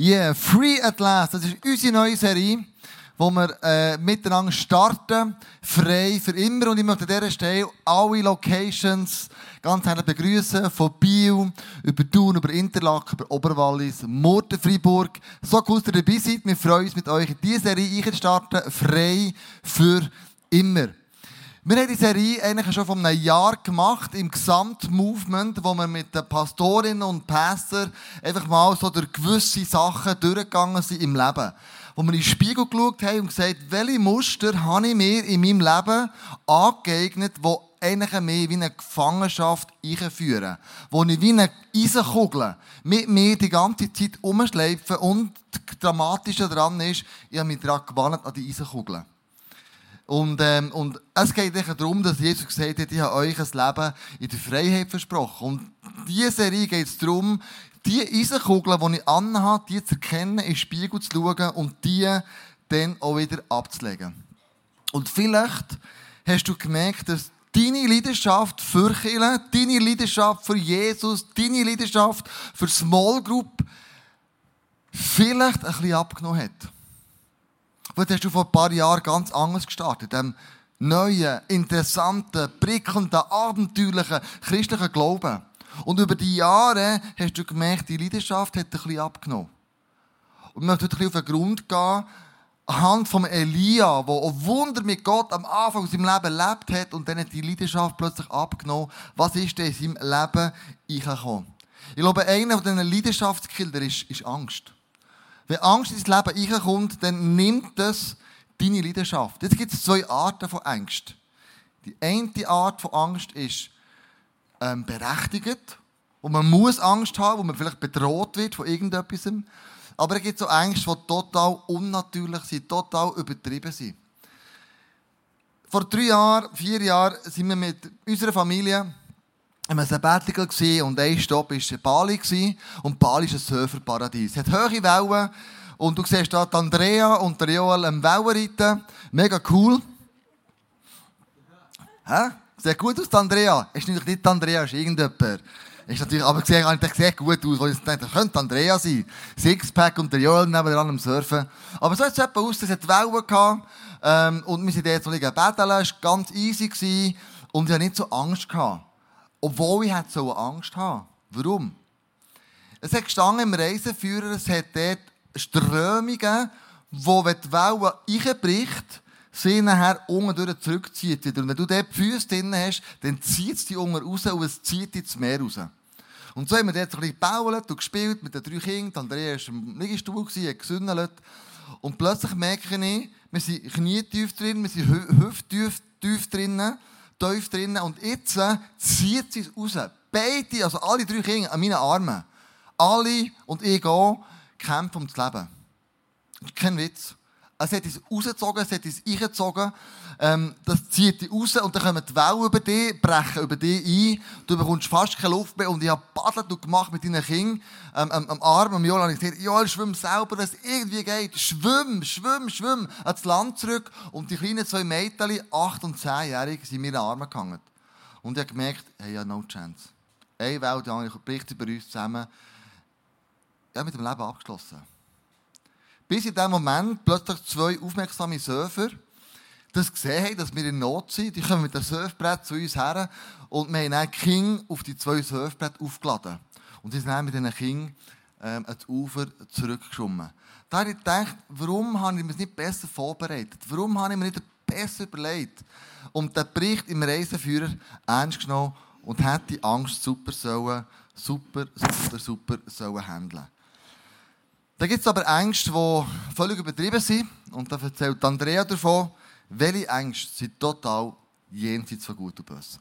Yeah, Free at Last. Das ist unsere neue Serie, wo wir äh, miteinander starten. Frei für immer. Und ich möchte an dieser Stelle alle Locations ganz herzlich begrüßen. Von Biel, über Thun, über Interlaken, über Oberwallis, Murten, Freiburg. So cool, dass ihr dabei seid. Wir freuen uns, mit euch in diese Serie einzustarten. Frei für immer. Wir haben die Serie eigentlich schon vor einem Jahr gemacht, im Gesamtmovement, wo wir mit den Pastorinnen und Pastor einfach mal so durch gewisse Sachen durchgegangen sind im Leben. Wo wir in den Spiegel geschaut haben und gesagt, welche Muster habe ich mir in meinem Leben angeeignet, die eigentlich mehr wie eine Gefangenschaft einführen. Wo ich wie eine Eisenkugel mit mir die ganze Zeit umschleife und das Dramatische daran ist, ich habe mich daran gewandt an die Eisenkugel. Und, ähm, und es geht darum, dass Jesus gesagt hat, ich habe euch ein Leben in der Freiheit versprochen. Und diese Serie geht es darum, die Eisenkugeln, die ich anhabe, die zu erkennen, in den Spiegel zu schauen und die dann auch wieder abzulegen. Und vielleicht hast du gemerkt, dass deine Leidenschaft für Kirche, deine Leidenschaft für Jesus, deine Leidenschaft für Small Group vielleicht ein bisschen abgenommen hat. Vielleicht hast du vor ein paar Jahren ganz anders gestartet. Dem neuen, interessanten, prickelnden, abenteuerlichen christlichen Glauben. Und über die Jahre hast du gemerkt, die Leidenschaft hat ein bisschen abgenommen. Und ich möchte heute ein bisschen auf den Grund gehen, anhand von Elia, der ein Wunder mit Gott am Anfang seines Lebens erlebt hat und dann hat die Leidenschaft plötzlich abgenommen. Was ist denn in seinem Leben eingekommen? Ich glaube, einer von diesen Leidenschaftskillern ist, ist Angst. Wenn Angst ins Leben reinkommt, dann nimmt das deine Leidenschaft. Jetzt gibt es zwei Arten von Angst. Die eine Art von Angst ist ähm, berechtigt, wo man muss Angst haben, wo man vielleicht bedroht wird von irgendetwas. Aber es gibt so Ängste, die total unnatürlich sind, total übertrieben sind. Vor drei Jahren, vier Jahren sind wir mit unserer Familie wir Sabbatical und ein Stopp war Bali. Und Bali ist ein Surferparadies. Es hat hohe Wellen. Und du siehst da Andrea und der Joel am Wellenreiten. Mega cool. Hä? Sieht gut aus, Andrea. Ist natürlich nicht Andrea, ist irgendjemand. Ist natürlich, aber sieht eigentlich sehr gut aus, weil ich dachte, das könnte Andrea sein. Sixpack und der Joel nebenan am Surfen. Aber so sieht es etwa aus, es hat Wellen gehabt. Ähm, und wir sind dort so liegen betteln, es war ganz easy. Gewesen, und ich hatte nicht so Angst. Gehabt. Obwohl ich so Angst habe. Warum? Es hat gestanden im Reiseführer, es hat dort Strömungen, wo, wenn die Welle reinbricht, sie nachher unten zurückzieht. Und wenn du dort die Füße drin hast, dann zieht es die unten raus und es zieht ins Meer raus. Und so haben wir dort ein bisschen gebaut und gespielt mit den drei Kindern. Andrea war im Liegestuhl, hat gesündelt. Und plötzlich merke ich, wir sind knietief drin, wir sind hüfttief tief drinnen tief drinnen. Und jetzt äh, zieht sie es raus. Beide, also alle drei Kinder an meinen Armen. Alle und ich auch kämpfen ums Leben. Kein Witz. Es hat uns rausgezogen, es hat uns eingezogen. Ähm, das zieht dich raus und dann kommen die Wellen über dich, brechen über dich ein. Du bekommst fast keine Luft mehr. Und ich habe paddelt und gemacht mit deinen Kindern ähm, am, Arm. Am Joel habe ich gesagt, Joel, schwimm selber, wenn es irgendwie geht. Schwimm, schwimm, schwimm. Ans Land zurück. Und die kleinen zwei Mädchen, acht und zehnjährig, sind mir in den Armen gehangen. Und ich habe gemerkt, hey, ja, no chance. Eine Welt, die andere bricht über uns zusammen. Ich habe mit dem Leben abgeschlossen. Bis in dem Moment plötzlich zwei aufmerksame Surfer das gesehen haben, dass wir in Not sind. Die kommen mit dem Surfbrett zu uns her und wir haben dann King auf die zwei Surfbretter aufgeladen. Und sie sind dann mit diesen King ähm, ans Ufer zurückgeschwommen. Da habe ich gedacht, warum habe ich mir nicht besser vorbereitet? Warum habe ich mir nicht besser überlegt? Und der Bericht im Reiseführer ernst genommen und hat die Angst super sollen, super, super, super sollen handeln. Da gibt es aber Ängste, die völlig übertrieben sind. Und da erzählt Andrea davon, welche Ängste sind total jenseits von Gut und Böse.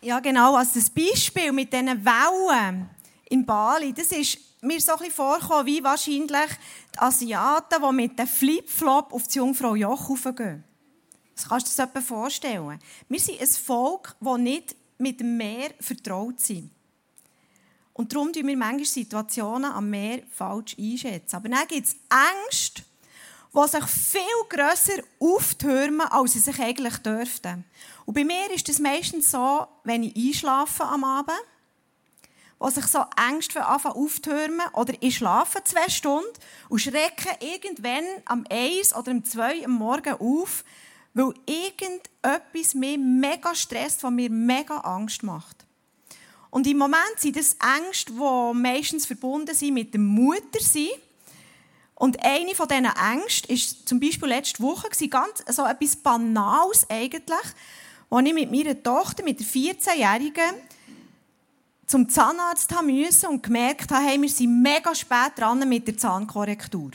Ja, genau. Also das Beispiel mit diesen Wellen in Bali, das ist mir so ein vorgekommen, wie wahrscheinlich die Asiaten, die mit dem Flipflop auf die Jungfrau Joch raufgehen. Das kannst du dir das vorstellen. Wir sind ein Volk, das nicht mit dem Meer vertraut ist. Und darum tun wir manchmal Situationen am Meer falsch einschätzen. Aber dann gibt es Ängste, die sich viel grösser auftürmen, als sie sich eigentlich dürften. Und bei mir ist es meistens so, wenn ich einschlafe am Abend, die sich so Ängste anfangen auftürmen oder ich schlafe zwei Stunden und schrecke irgendwann am 1 oder am 2 am Morgen auf, weil irgendetwas mir mega stresst, was mir mega Angst macht. Und im Moment sind das Ängste, die meistens verbunden sind mit dem Muttersein. Und eine von diesen Ängsten war zum Beispiel letzte Woche, ganz so etwas Banales eigentlich, als ich mit meiner Tochter, mit der 14-Jährigen, zum Zahnarzt müssen und gemerkt habe, hey, wir sind mega spät dran mit der Zahnkorrektur.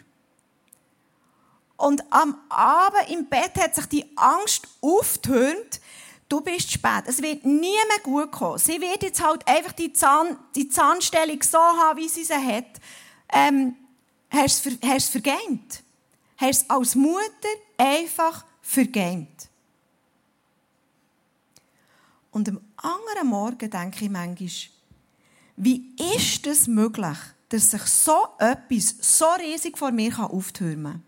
Und am Abend im Bett hat sich die Angst aufgetürmt, du bist spät. Es wird nie mehr gut kommen. Sie wird jetzt halt einfach die, Zahn, die Zahnstellung so haben, wie sie sie hat. Ähm, hast du es vergeint? Hast es als Mutter einfach vergeint? Und am anderen Morgen denke ich manchmal, wie ist es möglich, dass sich so etwas so riesig vor mir auftürmen kann?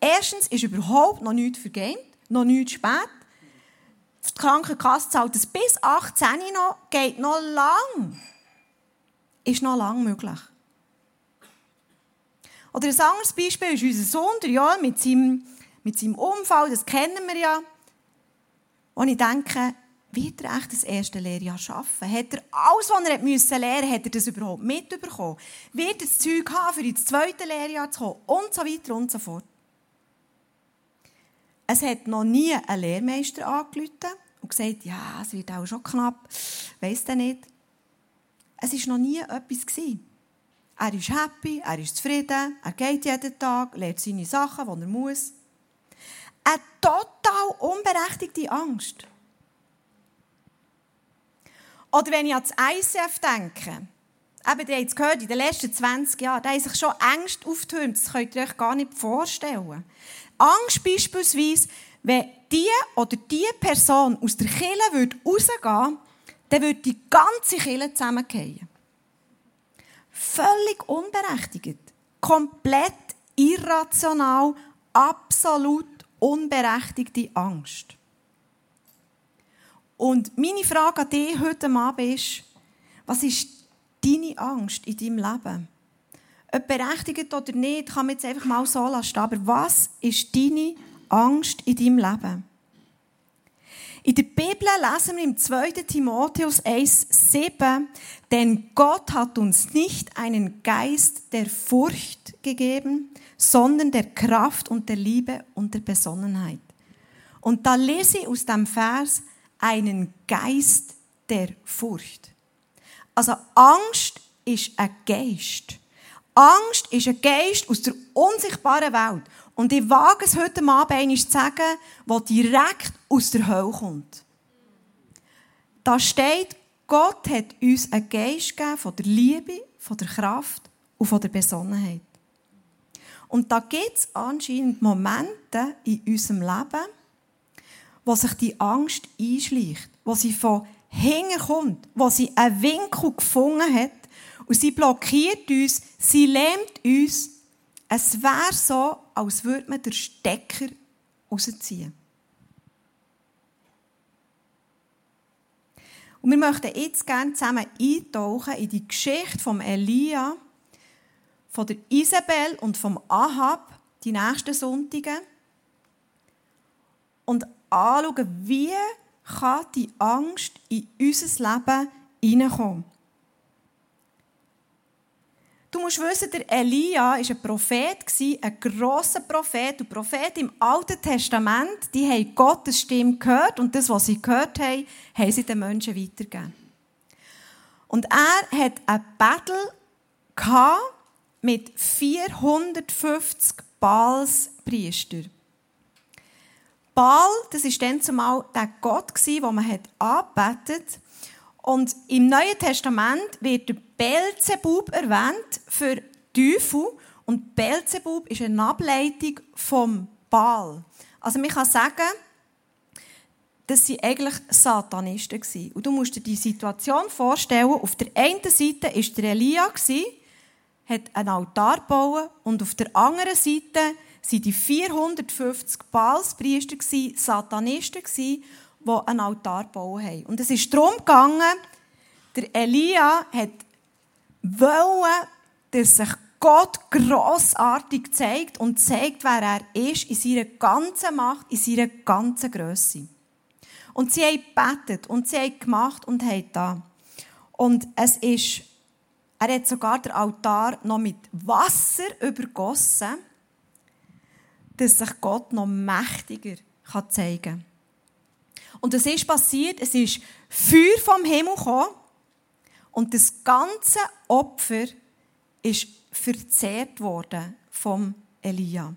Erstens ist überhaupt noch nichts vergeben, noch nichts spät. Die Krankenkasse zahlt es bis 18 noch, geht noch lang. Ist noch lang möglich. Oder ein anderes Beispiel ist unser Sohn, der Joel, mit seinem, mit seinem Unfall, das kennen wir ja. Und ich denke, wird er echt das erste Lehrjahr schaffen? Hat er alles, was er lernen musste, hat er das überhaupt mitbekommen? Wird er das Zeug haben, für ins zweite Lehrjahr zu kommen? Und so weiter und so fort. Es hat noch nie ein Lehrmeister angerufen und gesagt, ja, es wird auch schon knapp, weiss der nicht. Es war noch nie etwas. Er ist happy, er ist zufrieden, er geht jeden Tag, lernt seine Sachen, die er muss. Eine total unberechtigte Angst. Oder wenn ich an das ICF denke, eben, ihr habt es gehört, in den letzten 20 Jahren, da haben sich schon Ängste aufgetürmt, das könnt ihr euch gar nicht vorstellen. Angst beispielsweise, wenn die oder die Person aus der würde rausgehen dann würde die ganze Kirche zusammengehen. Völlig unberechtigt. Komplett irrational, absolut unberechtigte Angst. Und meine Frage an dich heute Abend ist, was ist deine Angst in deinem Leben? Ob berechtigt oder nicht, kann man jetzt einfach mal so lassen. Aber was ist deine Angst in deinem Leben? In der Bibel lesen wir im 2. Timotheus 1,7, denn Gott hat uns nicht einen Geist der Furcht gegeben, sondern der Kraft und der Liebe und der Besonnenheit. Und da lese ich aus dem Vers, einen Geist der Furcht. Also Angst ist ein Geist. Angst ist ein Geist aus der unsichtbaren Welt. Und ich wage es heute Abend einmal zu sagen, der direkt aus der Hölle kommt. Da steht, Gott hat uns einen Geist gegeben von der Liebe, von der Kraft und von der Besonnenheit. Und da gibt es anscheinend Momente in unserem Leben, wo sich die Angst einschleicht, wo sie von hinten kommt, wo sie einen Winkel gefunden hat und sie blockiert uns, sie lähmt uns. Es wäre so, als würde man den Stecker rausziehen. Und wir möchten jetzt gerne zusammen eintauchen in die Geschichte von Elia, von der Isabel und vom Ahab, die nächsten Sonntage. Und anschauen, wie kann die Angst in unser Leben hineinkommen. Du musst wissen, der Elia war ein Prophet, ein grosser Prophet. Und Propheten im Alten Testament, die haben Gottes Stimme gehört und das, was sie gehört haben, haben sie den Menschen weitergegeben. Und er hat ein Battle mit 450 Balspriestern. Baal, das war dann zumal der Gott, den man angebetet hat. Und im Neuen Testament wird der Belzebub erwähnt für Teufel. Und Belzebub ist eine Ableitung vom Baal. Also man kann sagen, dass sie eigentlich Satanisten waren. Und du musst dir die Situation vorstellen, auf der einen Seite war der Elia, hat einen Altar gebaut und auf der anderen Seite waren die 450 Baalspriester, Satanisten, die einen Altar gebaut haben. Und es ist darum gegangen, der Elia hat wollen, dass sich Gott grossartig zeigt und zeigt, wer er ist, in seiner ganzen Macht, in seiner ganzen Größe. Und sie haben gebetet und sie haben gemacht und haben da. Und es ist, er hat sogar den Altar noch mit Wasser übergossen, dass sich Gott noch mächtiger zeigen kann. Und es ist passiert, es ist Feuer vom Himmel gekommen und das ganze Opfer ist verzehrt worden vom Elia.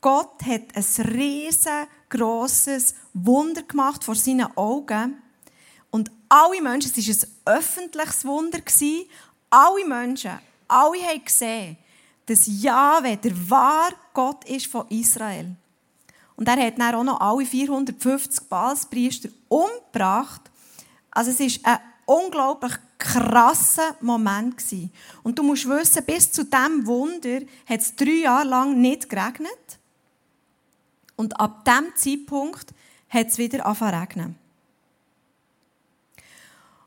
Gott hat ein riesengroßes Wunder gemacht vor seinen Augen. Und alle Menschen, es war ein öffentliches Wunder, alle Menschen, alle haben gesehen, dass Jahwe der wahre Gott ist von Israel. Und er hat dann auch noch alle 450 Balspriester umgebracht. Also es ist ein unglaublich krasser Moment. Und du musst wissen, bis zu diesem Wunder hat es drei Jahre lang nicht geregnet. Und ab diesem Zeitpunkt hat es wieder angefangen regnen.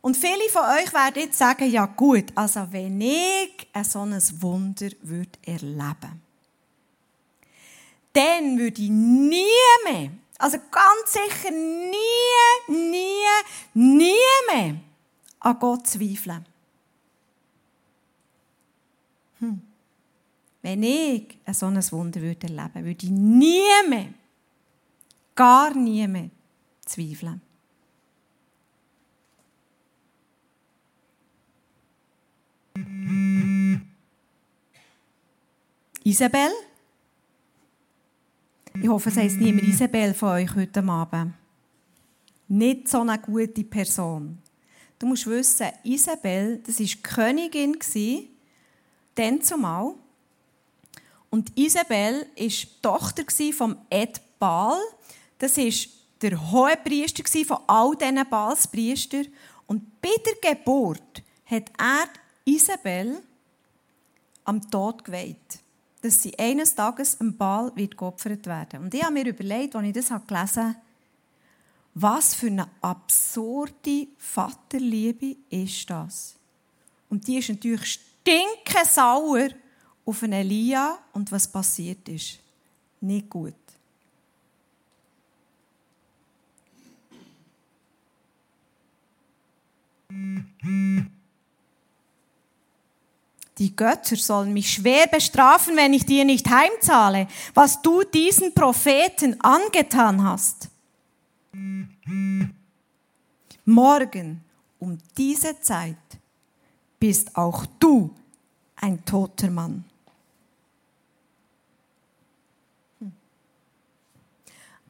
Und viele von euch werden jetzt sagen, ja gut, also wenn ich ein solches Wunder würde erleben dann würde ich nie mehr, also ganz sicher nie, nie, nie mehr an Gott zweifeln. Hm. Wenn ich ein solches Wunder würde erleben würde, ich nie mehr, gar nie mehr zweifeln. Isabel? Ich hoffe, es heisst niemand Isabel von euch heute Abend. Nicht so eine gute Person. Du musst wissen, Isabel, das war Königin, dann zumal. Und Isabel war Tochter von Ed Baal. Das war der Hohepriester von all diesen Balspriestern. Und bei der Geburt hat er Isabel am Tod geweiht. Dass sie eines Tages am Baal wird geopfert werden. Und ich habe mir überlegt, als ich das gelesen habe, was für eine absurde Vaterliebe ist das? Und die ist natürlich stinkesauer auf einen Elia und was passiert ist. Nicht gut. Die Götter sollen mich schwer bestrafen, wenn ich dir nicht heimzahle, was du diesen Propheten angetan hast. Morgen um diese Zeit bist auch du ein toter Mann. Hm.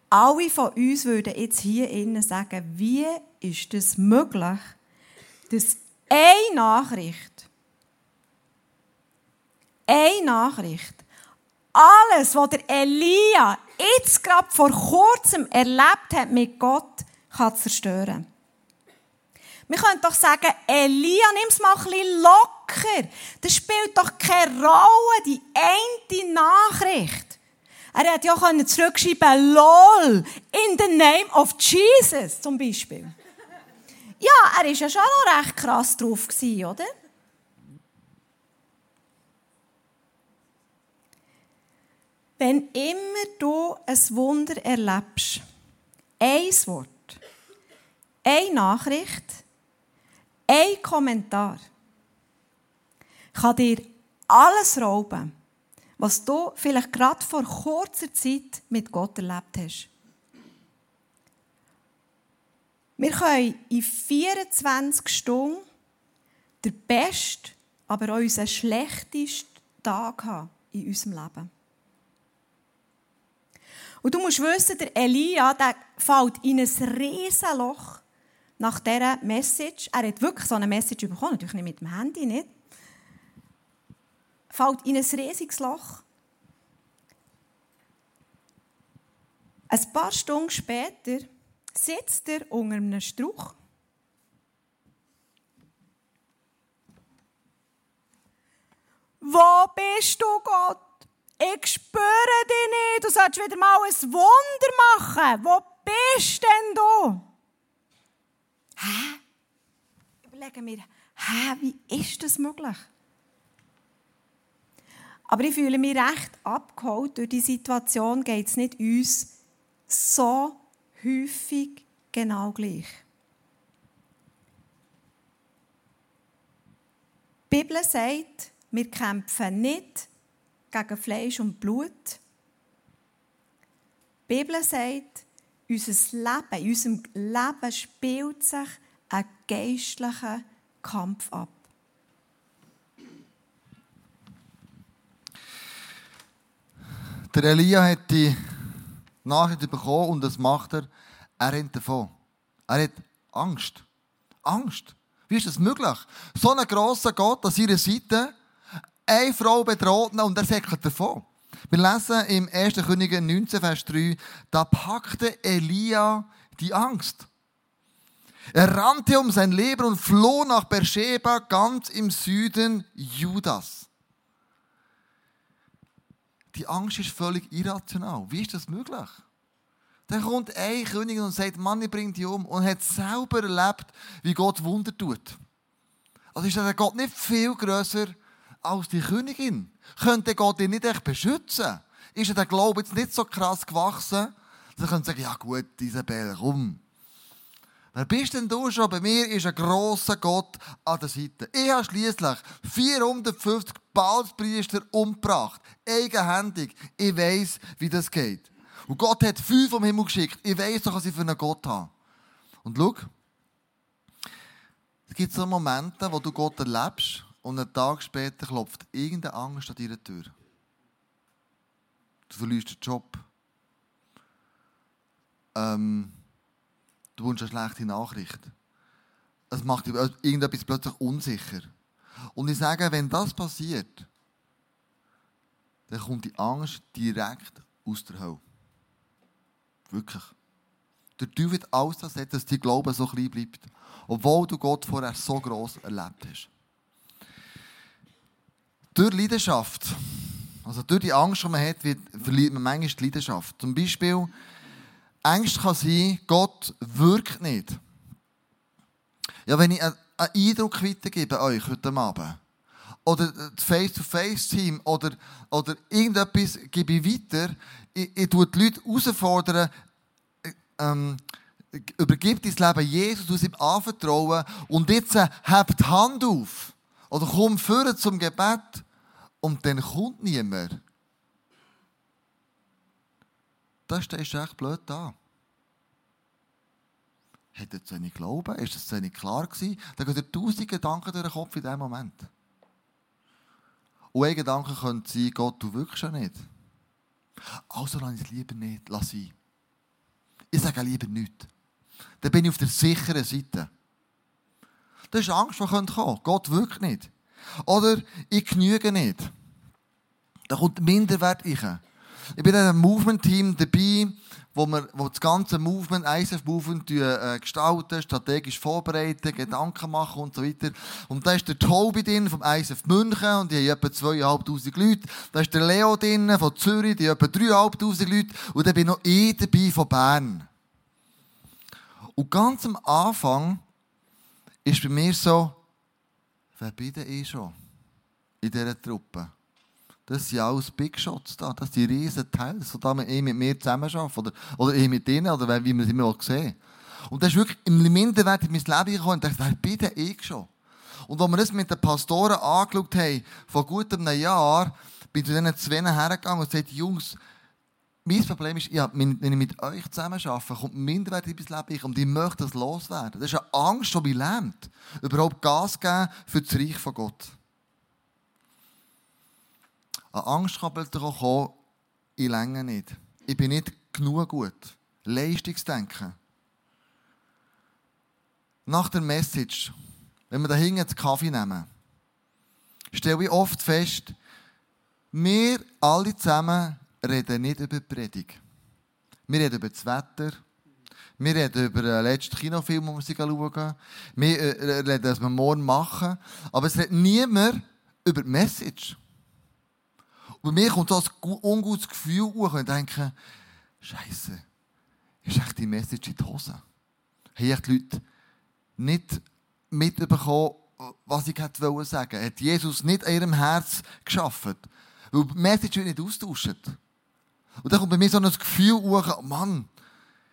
Alle von uns würden jetzt hier innen sagen, wie ist es möglich, dass eine Nachricht, eine Nachricht, alles, was der Elia jetzt gerade vor kurzem erlebt hat mit Gott, kann zerstören. Wir können doch sagen, Elia, nimm es mal ein bisschen locker. Das spielt doch keine Rolle, die eine Nachricht. Er hätte ja können zurückschreiben, LOL, in the name of Jesus, zum Beispiel. Ja, er war ja schon noch recht krass drauf, oder? Wenn immer du ein Wunder erlebst, ein Wort, eine Nachricht, ein Kommentar, kann dir alles rauben, was du vielleicht gerade vor kurzer Zeit mit Gott erlebt hast. Wir können in 24 Stunden den besten, aber auch unseren schlechtesten Tag haben in unserem Leben. Und du musst wissen, der Elia, der fällt in ein riesen Loch nach dieser Message. Er hat wirklich so eine Message bekommen, natürlich nicht mit dem Handy, nicht? Fällt in ein riesiges Loch. Ein paar Stunden später sitzt er unter einem Strauch. Wo bist du, Gott? Ich spüre dich nicht. Du sollst wieder mal ein Wunder machen. Wo bist denn du? Hä? Überlegen wir, hä, wie ist das möglich? Aber ich fühle mich recht abgeholt durch die Situation, geht es nicht uns so häufig genau gleich. Die Bibel sagt, wir kämpfen nicht gegen Fleisch und Blut. Die Bibel sagt, unser Leben, in unserem Leben spielt sich ein geistlicher Kampf ab. Der Elia hat die Nachricht bekommen und das macht er. Er rennt davon. Er hat Angst. Angst. Wie ist das möglich? So ein grosser Gott an seiner Seite, eine Frau bedroht und er säckelt davon. Wir lesen im 1. Könige 19, Vers 3, da packte Elia die Angst. Er rannte um sein Leben und floh nach Beersheba, ganz im Süden Judas. Die Angst ist völlig irrational. Wie ist das möglich? Dann kommt ein König und sagt, Mann, ich bringe dich um. Und hat selber erlebt, wie Gott Wunder tut. Also ist der Gott nicht viel grösser als die Königin? Könnte Gott ihn nicht echt beschützen? Ist der Glaube jetzt nicht so krass gewachsen, dass er könnte sagen, ja gut, Isabel, komm. Wer bist denn du schon? Bei mir ist ein grosser Gott an der Seite. Ich habe schliesslich 450 Baalspriester umgebracht. Eigenhändig. Ich weiß, wie das geht. Und Gott hat fünf vom Himmel geschickt. Ich weiß doch, was ich für einen Gott habe. Und schau, es gibt so Momente, wo du Gott erlebst und einen Tag später klopft irgendeine Angst an deiner Tür. Du verlierst den Job. Ähm, du wünschst eine schlechte Nachricht. Es macht dich irgendetwas plötzlich unsicher. Und ich sage, wenn das passiert, dann kommt die Angst direkt aus der Hölle. Wirklich. Der Teufel wird alles das dass dein Glaube so klein bleibt. Obwohl du Gott vorher so gross erlebt hast. Durch Leidenschaft, also durch die Angst, die man hat, verliert man manchmal die Leidenschaft. Zum Beispiel, Angst kann sein, Gott wirkt nicht. Ja, wenn ich einen Eindruck weitergebe euch heute Abend, oder das Face-to-Face-Team, oder, oder irgendetwas gebe ich weiter, ich, ich tue die Leute herausfordern, ähm, übergib dein Leben Jesus, du ihm anvertrauen und jetzt äh, habt die Hand auf oder komm führen zum Gebet und dann kommt niemand. Da stehst du echt blöd da. Hat er zu wenig Glauben? Ist das zu wenig klar gewesen? Da gehen dir tausend Gedanken durch den Kopf in diesem Moment. Und ein Gedanke könnte sein, Gott, du wirkst ja nicht. Also lass es lieber nicht, lass ihn. Ich sage lieber nichts. Dann bin ich auf der sicheren Seite. Das ist Angst, die kommen. Gott wirkt nicht. Oder ich genüge nicht. Da kommt Minderwert rein. Ich bin in einem Movement-Team dabei, wo wir wo das ganze Movement, ISF-Movement äh, gestalten, strategisch vorbereiten, Gedanken machen und so weiter. Und da ist der Tobi drin vom ISF München und die haben etwa 2'500 Leute. Da ist der Leo drin von Zürich, die haben etwa 3'500 Leute. Und dann bin noch ich dabei von Bern. Und ganz am Anfang ist bei mir so, denn ich schon in dieser Truppe? Das sind alles Big Shots da. Das sind riesen Teile, so da ich mit mir zusammenarbeiten. Oder, oder ich mit denen, oder wie wir es immer sehen. Und das ist wirklich im Minderwert in mein Leben gekommen und dachte, wer bin denn ich schon? Und als wir das mit den Pastoren angeschaut haben, vor gut einem Jahr, bin ich zu diesen zwei hergegangen und gesagt, Jungs, mein Problem ist, ja, wenn ich mit euch zusammen arbeite, kommt Minderwert in mein Leben und ich möchte das loswerden. Das ist eine Angst, die mich lähmt, überhaupt Gas geben für das Reich von Gott. Eine Angst kann plötzlich auch kommen, ich länge nicht. Ich bin nicht genug gut. Leistungsdenken. Nach der Message, wenn wir da hinten den Kaffee nehmen, stelle ich oft fest, wir alle zusammen reden nicht über die Predigt. Wir reden über das Wetter. Wir reden über den letzten Kinofilm, den wir schauen. Wir äh, reden, was wir morgen machen. Aber es redet niemand über die Message. Und bei mir kommt so ein ungutes Gefühl hoch und ich denke, Scheiße, ist echt die Message in die Hose? Haben die Leute nicht mitbekommen, was ich sagen wollte? Hat Jesus nicht in ihrem Herz geschaffen? Weil die Message wird nicht austauscht. Und dann kommt bei mir so ein Gefühl hoch, Mann,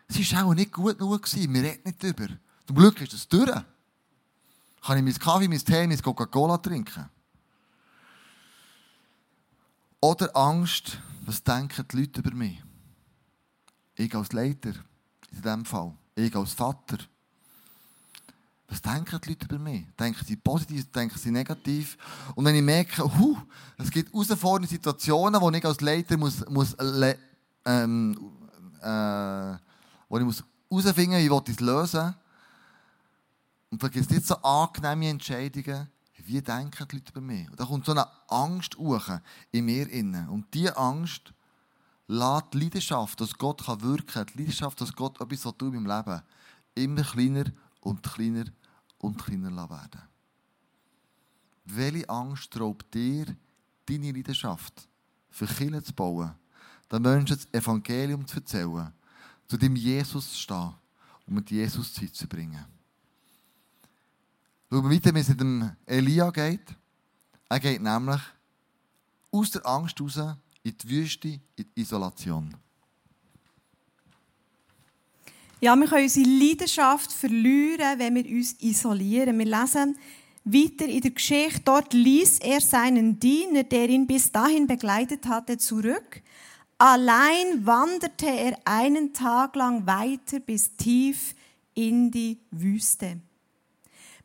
es war auch nicht gut genug, gewesen. wir reden nicht drüber. Zum Glück ist das durch. Kann ich meinen Kaffee, meinen Tee, meine Coca-Cola trinken? Oder Angst, was denken die Leute über mich? Ich als Leiter, in diesem Fall. Ich als Vater. Was denken die Leute über mich? Denken sie positiv, denken sie negativ? Und wenn ich merke, huh, es gibt herausfordernde Situationen, wo ich als Leiter muss, muss ähm, äh, wo ich muss herausfinden wie ich es lösen Und vielleicht gibt es nicht so angenehme Entscheidungen, wie denken die Leute über mich? Und da kommt so eine Angst hoch in mir inne. Und diese Angst lässt die Leidenschaft, dass Gott wirken kann, die Leidenschaft, dass Gott etwas tut in meinem Leben, immer kleiner und kleiner und kleiner werden. Welche Angst raubt dir deine Leidenschaft, für Kinder zu bauen, den Menschen das Evangelium zu erzählen, zu dem Jesus zu stehen und mit Jesus Zeit zu bringen? Schauen wir weiter, wie es mit dem Elia geht. Er geht nämlich aus der Angst raus in die Wüste, in die Isolation. Ja, wir können unsere Leidenschaft verlieren, wenn wir uns isolieren. Wir lesen weiter in der Geschichte. Dort ließ er seinen Diener, der ihn bis dahin begleitet hatte, zurück. Allein wanderte er einen Tag lang weiter bis tief in die Wüste.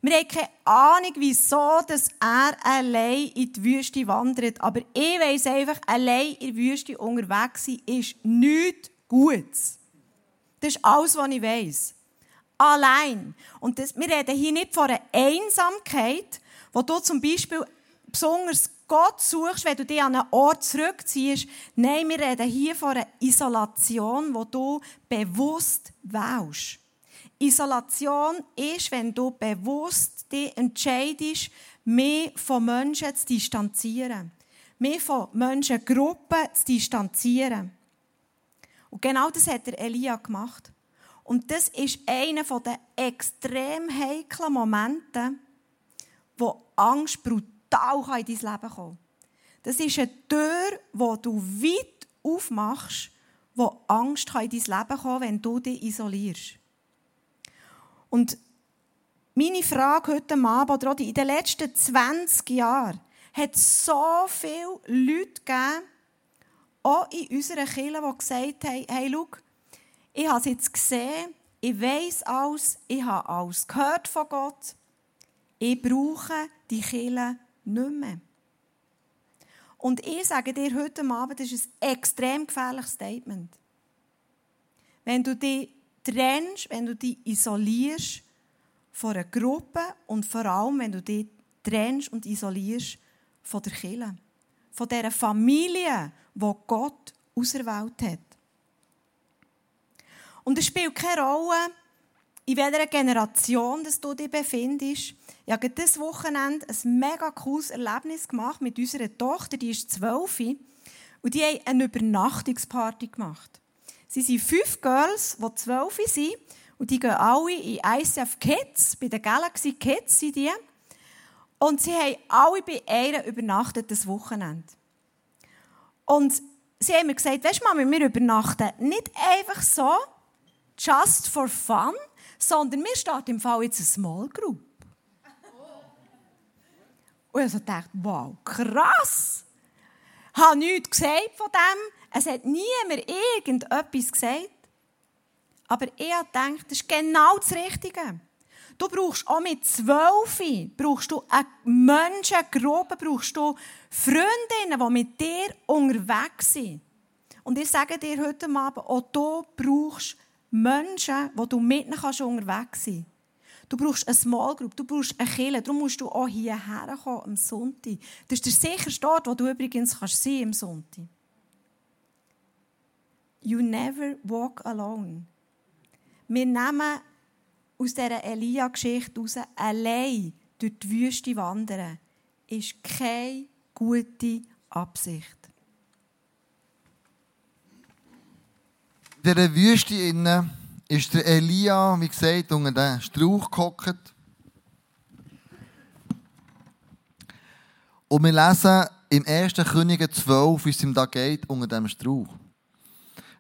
Wir haben keine Ahnung, wieso dass er allein in die Wüste wandert. Aber ich weiss einfach, allein in der Wüste unterwegs sein ist nichts Gutes. Das ist alles, was ich weiss. Allein. Und das, wir reden hier nicht von einer Einsamkeit, wo du zum Beispiel besonders Gott suchst, wenn du dich an einen Ort zurückziehst. Nein, wir reden hier von einer Isolation, wo du bewusst wählst. Isolation ist, wenn du bewusst dich entscheidest, mehr von Menschen zu distanzieren. Mehr von Menschengruppen zu distanzieren. Und genau das hat der Elia gemacht. Und das ist einer der extrem heiklen Momente, wo Angst brutal in dein Leben kann. Das ist eine Tür, wo du weit aufmachst, wo Angst in dein Leben kann, wenn du dich isolierst. Und meine Frage heute Abend oder in den letzten 20 Jahren hat es so viele Leute gegeben, auch in unserer Kirche, die gesagt haben, hey, schau, ich habe es jetzt gesehen, ich weiß alles, ich habe alles gehört von Gott, ich brauche die Kirche nicht mehr. Und ich sage dir heute Abend, das ist ein extrem gefährliches Statement. Wenn du dich trennst, wenn du dich isolierst von einer Gruppe und vor allem, wenn du dich trennst und isolierst von der Kirche, von dieser Familie, die Gott auserwählt hat. Und es spielt keine Rolle, in welcher Generation dass du dich befindest. Ich habe dieses Wochenende ein mega cooles Erlebnis gemacht mit unserer Tochter, die ist zwölf, und die haben eine Übernachtungsparty gemacht. Sie sind fünf Girls, die zwölf sind. Und die gehen alle in ICF Kids, bei den Galaxy Kids sind die. Und sie haben alle bei einer übernachtet das Wochenende. Und sie haben mir gesagt, weißt du, Mami, wir übernachten nicht einfach so, just for fun, sondern wir starten im Fall jetzt eine Small Group. Und ich dachte, wow, krass. Ich habe nichts gesagt von dem. Es hat niemand irgendetwas gesagt. Aber ich denke, das ist genau das Richtige. Du brauchst auch mit zwölf, brauchst du eine Menschengruppe, brauchst du Freundinnen, die mit dir unterwegs sind. Und ich sage dir heute Abend, auch du brauchst Menschen, wo du mit kannst unterwegs sein Du brauchst eine Small Group, du brauchst eine Kirche. Darum musst du auch hierher kommen am Sonntag. Das ist der sicherste Ort, wo du übrigens kannst sein am Sonntag. You never walk alone. Wir nehmen aus dieser Elia-Geschichte heraus, allein durch die Wüste wandern, ist keine gute Absicht. In dieser Wüste innen ist der Elia, wie gesagt, unter den Strauch gehockt. Und wir lesen im 1. Könige 12, wie es ihm da geht, unter dem Strauch.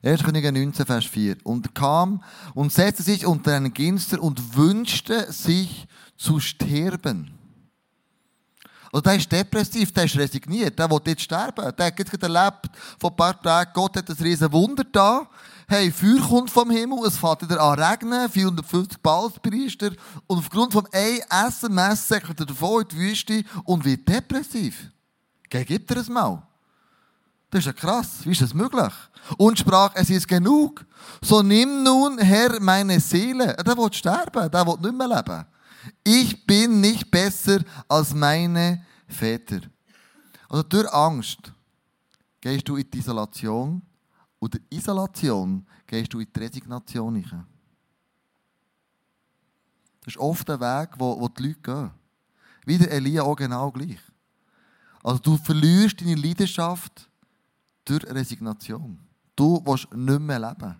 1. Könige 19, Vers 4. Und er kam und setzte sich unter einen Ginster und wünschte sich zu sterben. Also der ist depressiv, der ist resigniert, der will jetzt sterben. Der hat jetzt erlebt, vor ein paar Tagen, Gott hat ein riesen Wunder da. Hey, Feuer kommt vom Himmel, es fängt wieder an regnen, 450 Balspriester. Und aufgrund von einem SMS sagt er davon in die Wüste und wird depressiv. Geh, dir das mal. Das ist ja krass. Wie ist das möglich? Und sprach, es ist genug. So nimm nun, Herr, meine Seele. Der will sterben, der will nicht mehr leben. Ich bin nicht besser als meine Väter. Also durch Angst gehst du in die Isolation und der Isolation gehst du in die Resignation. Das ist oft der Weg, wo, wo die Leute gehen. Wie der Elia auch genau gleich. Also du verlierst deine Leidenschaft durch Resignation. Du willst nicht mehr leben.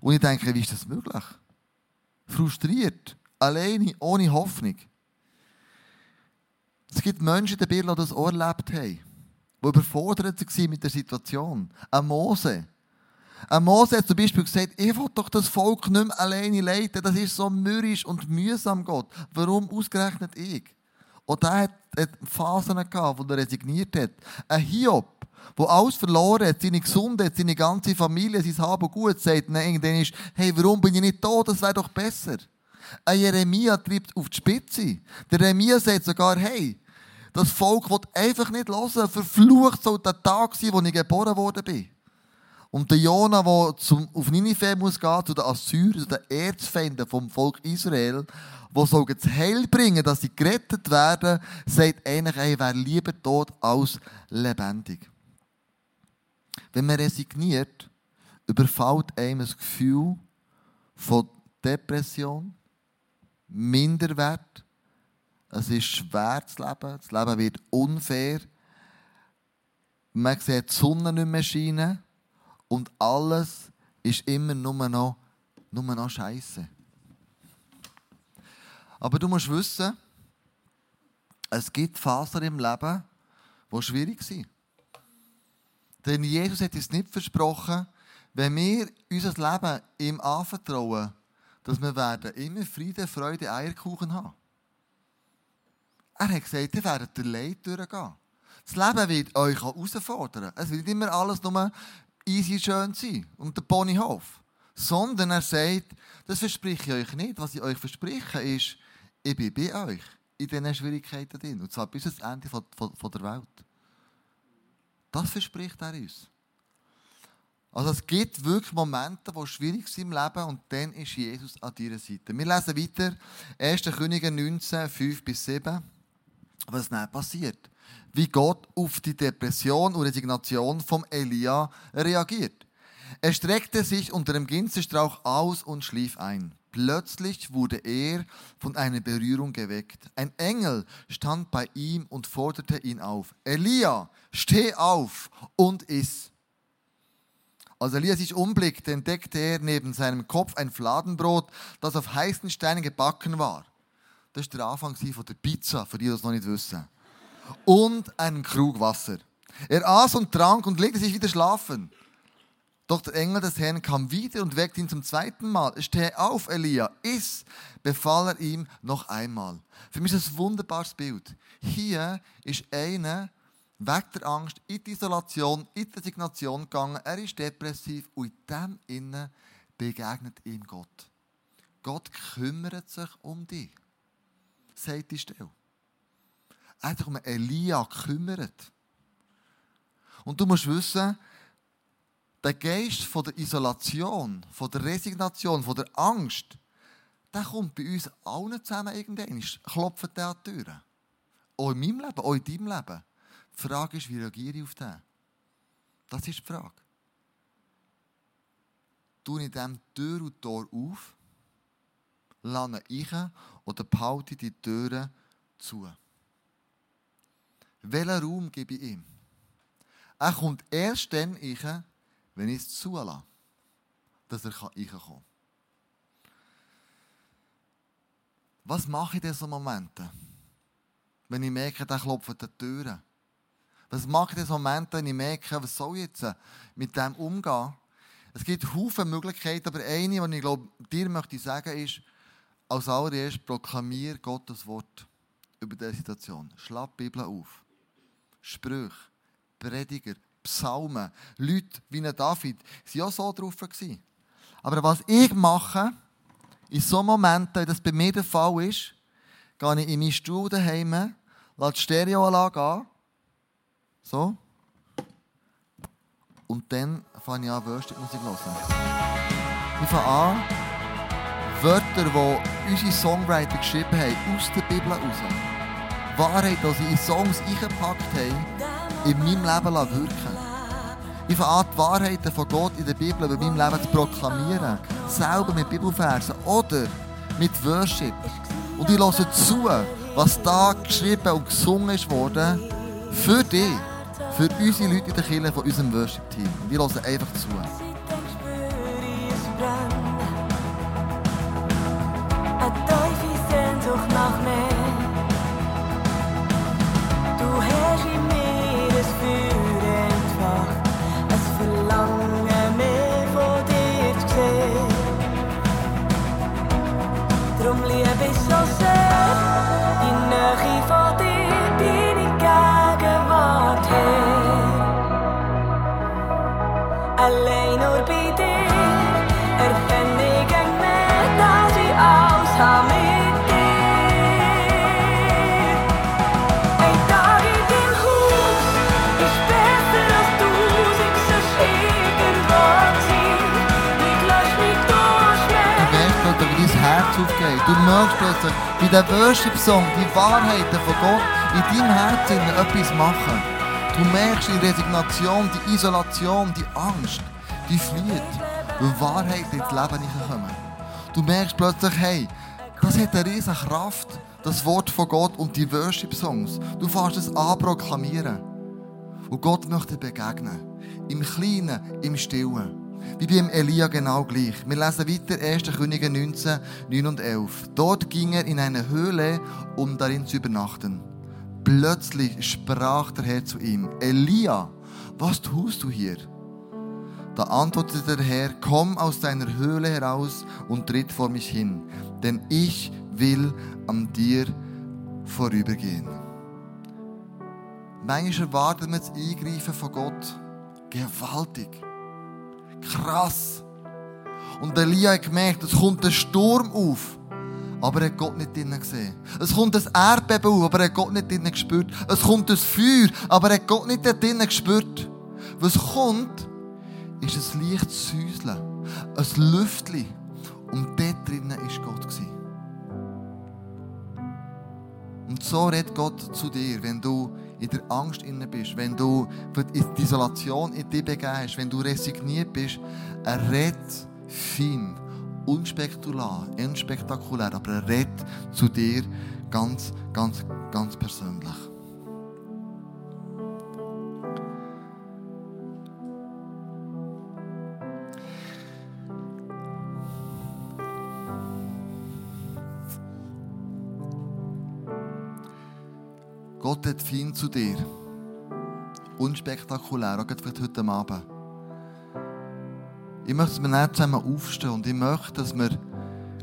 Und ich denke, wie ist das möglich? Frustriert, alleine, ohne Hoffnung. Es gibt Menschen die das auch erlebt haben die überfordert waren mit der Situation. Ein Mose. Ein Mose hat zum Beispiel gesagt, ich will doch das Volk nicht mehr alleine leiten, das ist so mürrisch und mühsam, Gott. Warum ausgerechnet ich? Und er hat, hat Phasen gehabt, wo er resigniert hat. Ein Hiob, der alles verloren hat, seine Gesundheit, seine ganze Familie, sein Hab und Gut, sagt dann irgendwann ist, hey, warum bin ich nicht da? Das wäre doch besser. Ein Jeremia treibt auf die Spitze. Der Jeremia sagt sogar, hey, das Volk will einfach nicht hören. Verflucht soll der Tag sein, wo ich geboren worden bin. Und der Jona, der zum, auf Ninive muss gehen, zu den Assyrern, zu den Erzfeinden vom Volk Israel, wo soll das Heil bringen, dass sie gerettet werden, sagt eigentlich, ey, wer lieber tot als lebendig. Wenn man resigniert, überfällt einem das Gefühl von Depression, Minderwert, es ist schwer zu leben. Das Leben wird unfair. Man sieht die Sonne nicht mehr scheinen. Und alles ist immer nur noch, nur noch Scheiße. Aber du musst wissen, es gibt Phasen im Leben, die schwierig sind. Denn Jesus hat uns nicht versprochen, wenn wir unser Leben ihm anvertrauen, dass wir werden immer Friede, Freude, Eierkuchen haben. Er hat gesagt, ihr werdet der Leid durchgehen. Das Leben wird euch herausfordern. Es wird nicht immer alles nur easy schön sein und der Ponyhof. Sondern er sagt, das verspreche ich euch nicht. Was ich euch verspreche ist, ich bin bei euch in diesen Schwierigkeiten drin. Und zwar bis ans Ende von, von, von der Welt. Das verspricht er uns. Also es gibt wirklich Momente, die schwierig sind im Leben und dann ist Jesus an deiner Seite. Wir lesen weiter 1. Könige 19, 5 bis 7 was dann passiert. Wie Gott auf die Depression und Resignation von Elia reagiert. Er streckte sich unter dem Ginsterstrauch aus und schlief ein. Plötzlich wurde er von einer Berührung geweckt. Ein Engel stand bei ihm und forderte ihn auf. Elia, steh auf und iss. Als Elia sich umblickte, entdeckte er neben seinem Kopf ein Fladenbrot, das auf heißen Steinen gebacken war. Das war der Anfang von der Pizza, für die, die das noch nicht wissen. Und einen Krug Wasser. Er aß und trank und legte sich wieder schlafen. Doch der Engel des Herrn kam wieder und weckte ihn zum zweiten Mal. Steh auf, Elia, iss, befahl er ihm noch einmal. Für mich ist das ein wunderbares Bild. Hier ist einer weg der Angst in die Isolation, in die Resignation gegangen. Er ist depressiv und in dem Innen begegnet ihm Gott. Gott kümmert sich um dich sagt die Stelle. Er hat sich um Elia gekümmert. Und du musst wissen, der Geist von der Isolation, von der Resignation, von der Angst, der kommt bei uns allen zusammen irgendwann, klopft der an die Türen. Auch in meinem Leben, auch in deinem Leben. Die Frage ist, wie reagiere ich auf den? Das ist die Frage. Tue ich dem Tür und Tor auf lerne ich oder behalte die Türen zu? Welchen Raum gebe ich ihm? Er kommt erst dann ich, wenn ich es zulasse, dass er reinkommen kann. Was mache ich in diesen Momenten? Wenn ich merke, der klopft die Türen. Was mache ich in diesen Momenten, wenn ich merke, was soll ich jetzt mit dem umgehen? Es gibt Haufen Möglichkeiten, aber eine, die ich glaube, dir möchte sagen, ist, als allererstes proklamier Gottes Wort über diese Situation. Schlag die Bibel auf. Sprüche, Prediger, Psalmen, Leute wie David, waren auch so drauf. Aber was ich mache, in so Momenten, wenn das bei mir der Fall ist, gehe ich in meinen Stuhl daheim, lasse die Stereoanlage an, so, und dann fange ich an, Worship-Musik zu hören. Ich fange an, Wörter, die unsere Songwriter geschrieben haben, aus der Bibel heraus. Wahrheit, die sie in Songs eingepackt haben, in meinem Leben wirken Ich fange an, die Wahrheiten von Gott in der Bibel über meinem Leben zu proklamieren. Selber mit Bibelversen oder mit Worship. Und ich höre zu, was da geschrieben und gesungen worden, für dich, für unsere Leute in der Kirche von unserem Worship-Team. Und ich höre einfach zu. Aufgeht. Du merkst plötzlich bei diesem Worship-Song die Wahrheiten von Gott in deinem Herzen etwas machen. Du merkst die Resignation, die Isolation, die Angst, die flieht, weil Wahrheiten ins Leben nicht kommen. Du merkst plötzlich, hey, das hat eine riesige Kraft, das Wort von Gott und die Worship-Songs. Du fährst es an proklamieren. Und Gott möchte begegnen. Im Kleinen, im Stillen. Wie beim Elia genau gleich. Wir lesen weiter 1. Könige 19, 9 und 11. Dort ging er in eine Höhle, um darin zu übernachten. Plötzlich sprach der Herr zu ihm, Elia, was tust du hier? Da antwortete der Herr, komm aus deiner Höhle heraus und tritt vor mich hin, denn ich will an dir vorübergehen. Manchmal erwartet man das Eingreifen von Gott gewaltig. Krass. Und Elia hat gemerkt, es kommt ein Sturm auf. Aber er hat Gott nicht drinnen gesehen. Es kommt ein Erdbeben auf, aber er hat Gott nicht drinnen gespürt. Es kommt ein Feuer, aber er hat Gott nicht drinnen gespürt. Was kommt, ist ein leichtes Säuseln. Ein Lüftchen. Und dort drinnen war Gott. Und so redet Gott zu dir, wenn du in der Angst inne bist, wenn du in die Isolation in dich begeben hast, wenn du resigniert bist, er redet fein, unspektakulär, unspektakulär, aber er redet zu dir ganz, ganz, ganz persönlich. Gott hat fein zu dir. Unspektakulär, auch vielleicht heute Abend. Ich möchte, dass wir nicht zusammen aufstehen und ich möchte, dass wir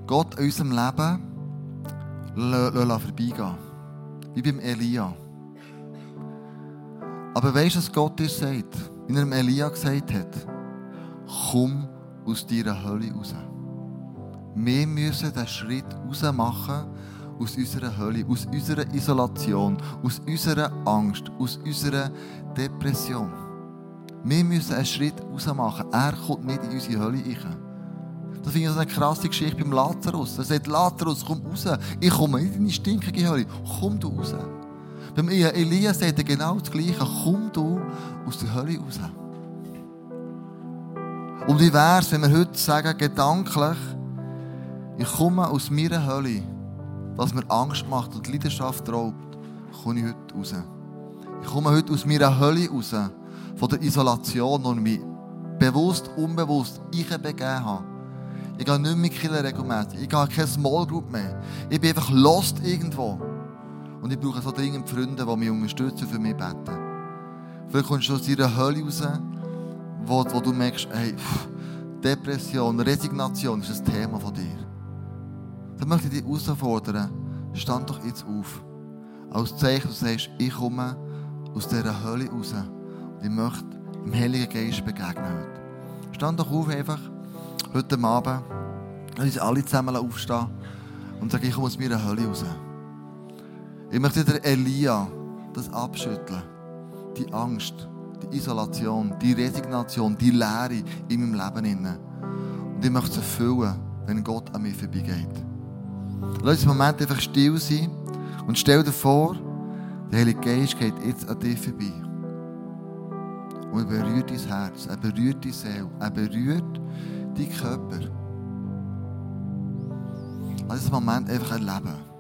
Gott in unserem Leben vorbeigehen Wie beim Elia. Aber weißt du, was Gott dir sagt? Wie er Elia gesagt hat? Komm aus deiner Hölle raus. Wir müssen den Schritt raus machen aus unserer Hölle, aus unserer Isolation, aus unserer Angst, aus unserer Depression. Wir müssen einen Schritt raus machen. Er kommt nicht in unsere Hölle rein. Das finde ich so eine krasse Geschichte beim Lazarus. Er sagt, Lazarus, komm raus. Ich komme nicht in deine stinkige Hölle. Komm du raus. Beim Elia sagt er genau das Gleiche. Komm du aus der Hölle raus. Und wie wäre es, wenn wir heute sagen, gedanklich, ich komme aus meiner Hölle was mir Angst macht und Leidenschaft raubt, komme ich heute raus. Ich komme heute aus meiner Hölle raus, von der Isolation, und mich bewusst, unbewusst ich begeben habe. Ich gehe nicht mehr Killer regelmäßig. Ich gehe keine Small Group mehr. Ich bin einfach lost irgendwo. Und ich brauche so dringend Freunde, die mich unterstützen, für mich beten. Vielleicht kommst du aus deiner Hölle raus, wo, wo du merkst, hey, Depression, Resignation ist ein Thema von dir. Dann möchte ich dich herausfordern, stand doch jetzt auf. Als Zeichen, du sagst, ich komme aus dieser Hölle raus und ich möchte im Heiligen Geist begegnen heute. Stand doch auf einfach, heute Abend, und uns alle zusammen aufstehen und sagen, ich komme aus meiner Hölle raus. Ich möchte der Elia das abschütteln. Die Angst, die Isolation, die Resignation, die Leere in meinem Leben. Und ich möchte sie füllen, wenn Gott an mir vorbeigeht. Lass uns einen Moment einfach still sein und stell dir vor, der Heilige Geist geht jetzt an dir vorbei. Und er berührt dein Herz, er berührt deine Seele, er berührt deinen Körper. Lass uns einen Moment einfach erleben.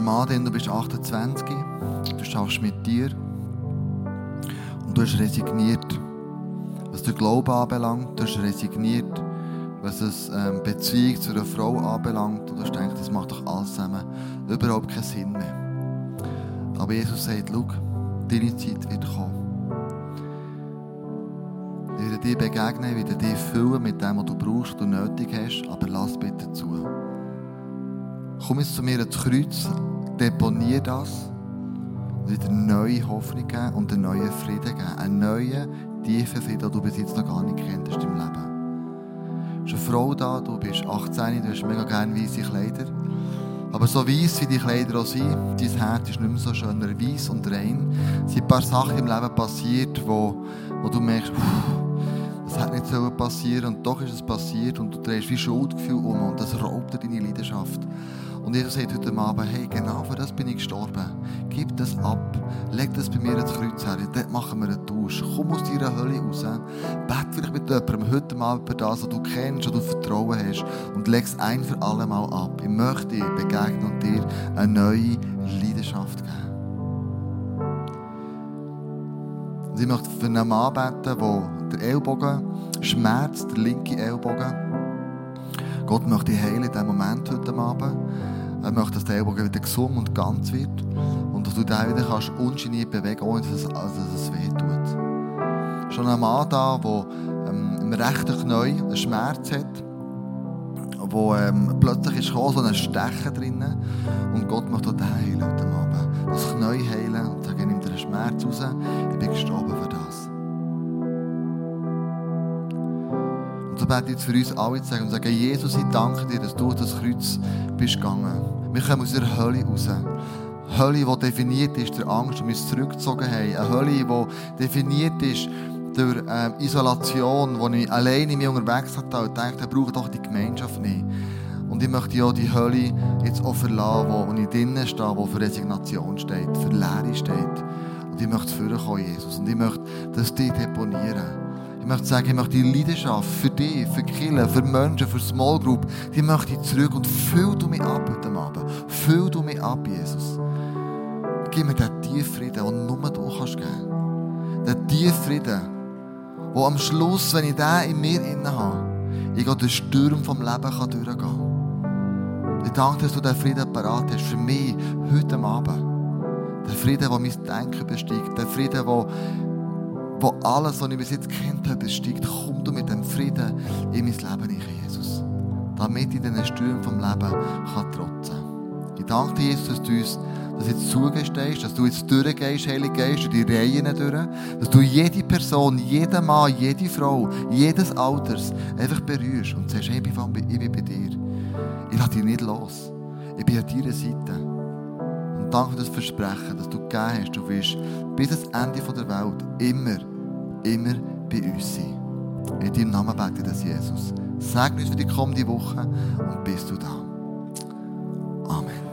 Mann, du bist 28, du schaffst mit dir und du hast resigniert, was der Glauben anbelangt, du hast resigniert, was es ähm, Beziehung zu einer Frau anbelangt und du denkst, das macht doch alles zusammen überhaupt keinen Sinn mehr. Aber Jesus sagt, schau, deine Zeit wird kommen. Ich werde dir begegnen, ich werde dich füllen mit dem, was du brauchst, du nötig hast, aber lass bitte zu. Komm jetzt zu mir ins Kreuz, deponiere das und wieder neue Hoffnung geben und einen neuen Frieden geben. Einen neuen, tiefen Frieden, den du bis jetzt noch gar nicht kennt im Leben. Du bist eine Frau da, du bist 18, du hast mega gerne weiße Kleider. Aber so weiss wie die Kleider auch sind, dein Herz ist nicht mehr so schön, weiss und rein. Es sind ein paar Sachen im Leben passiert, wo, wo du merkst, das hätte nicht passieren und doch ist es passiert und du drehst wie Schuldgefühl um und das raubt dir deine Leidenschaft. Und Jesus sagt heute Abend, hey, genau für das bin ich gestorben. Gib das ab. Leg das bei mir ins Kreuz her. Dort machen wir einen Tausch. Komm aus deiner Hölle raus. Bett vielleicht mit jemandem heute Abend über das, was du kennst, was du Vertrauen hast. Und leg es ein für alle Mal ab. Ich möchte dir begegnen und dir eine neue Leidenschaft geben. Und ich möchte für einen Mann beten, der der Ellbogen schmerzt, der linke Ellbogen. Gott möchte dich heilen in diesem Moment heute Abend. Er möchte, dass der Ellbogen wieder gesund und ganz wird und dass du den wieder kannst ungeniert bewegen ohne dass es, also dass es weh tut. Schon ein Mann da, der ähm, im rechten Knie einen Schmerz hat, wo ähm, plötzlich ist gekommen, so ein Stechen drinnen und Gott möchte den heilen heute Abend. Das Knie heilen und sagen, nimm den Schmerz raus, ich bin gestorben Und so bete ich jetzt für uns alle zu sagen und sagen, Jesus, ich danke dir, dass du das Kreuz bist gegangen. Wir kommen aus der Hölle raus. Hölle, die definiert ist durch Angst, wir uns zurückgezogen haben. Eine Hölle, die definiert ist durch ähm, Isolation, wo ich alleine in mir unterwegs hatte und dachte, ich brauche doch die Gemeinschaft nicht. Und ich möchte ja die Hölle jetzt auch verlassen, wo, wo ich drinnen stehe, wo für Resignation steht, für Leere steht. Und ich möchte vorkommen, Jesus. Und ich möchte das dir deponieren. Ich möchte sagen, ich möchte die Leidenschaft für dich, für Kinder, für Menschen, für Small Group, die möchte ich zurück und füll du mich ab heute Abend. Füll du mich ab, Jesus. Gib mir den tiefen Frieden, den nur du kannst geben. Den tiefen Frieden, wo am Schluss, wenn ich den in mir inne habe, ich den Sturm vom Leben kann durchgehen kann. Ich danke, dass du diesen Frieden parat hast für mich heute Abend. Der Frieden, der mein Denken besteigt. Der Frieden, der wo alles, was ich bis jetzt kennt habe, besteigt, komm du mit dem Frieden in mein Leben hinein, Jesus. Damit ich diesen Stürmen vom Leben kann trotzen Ich danke dir, Jesus, dass du uns das jetzt zugestehst, dass du jetzt durchgehst, Heilige Geist, durch die Reihen durch, dass du jede Person, jeden Mann, jede Frau, jedes Alters einfach berührst und sagst, hey, ich bin bei dir. Ich lasse dich nicht los. Ich bin an deiner Seite. Und danke für das Versprechen, das du gegeben hast. Du wirst bis ans Ende der Welt immer, immer bei uns sein. In deinem Namen bete ich das, Jesus. Segne uns für die kommende Woche und bist du da. Amen.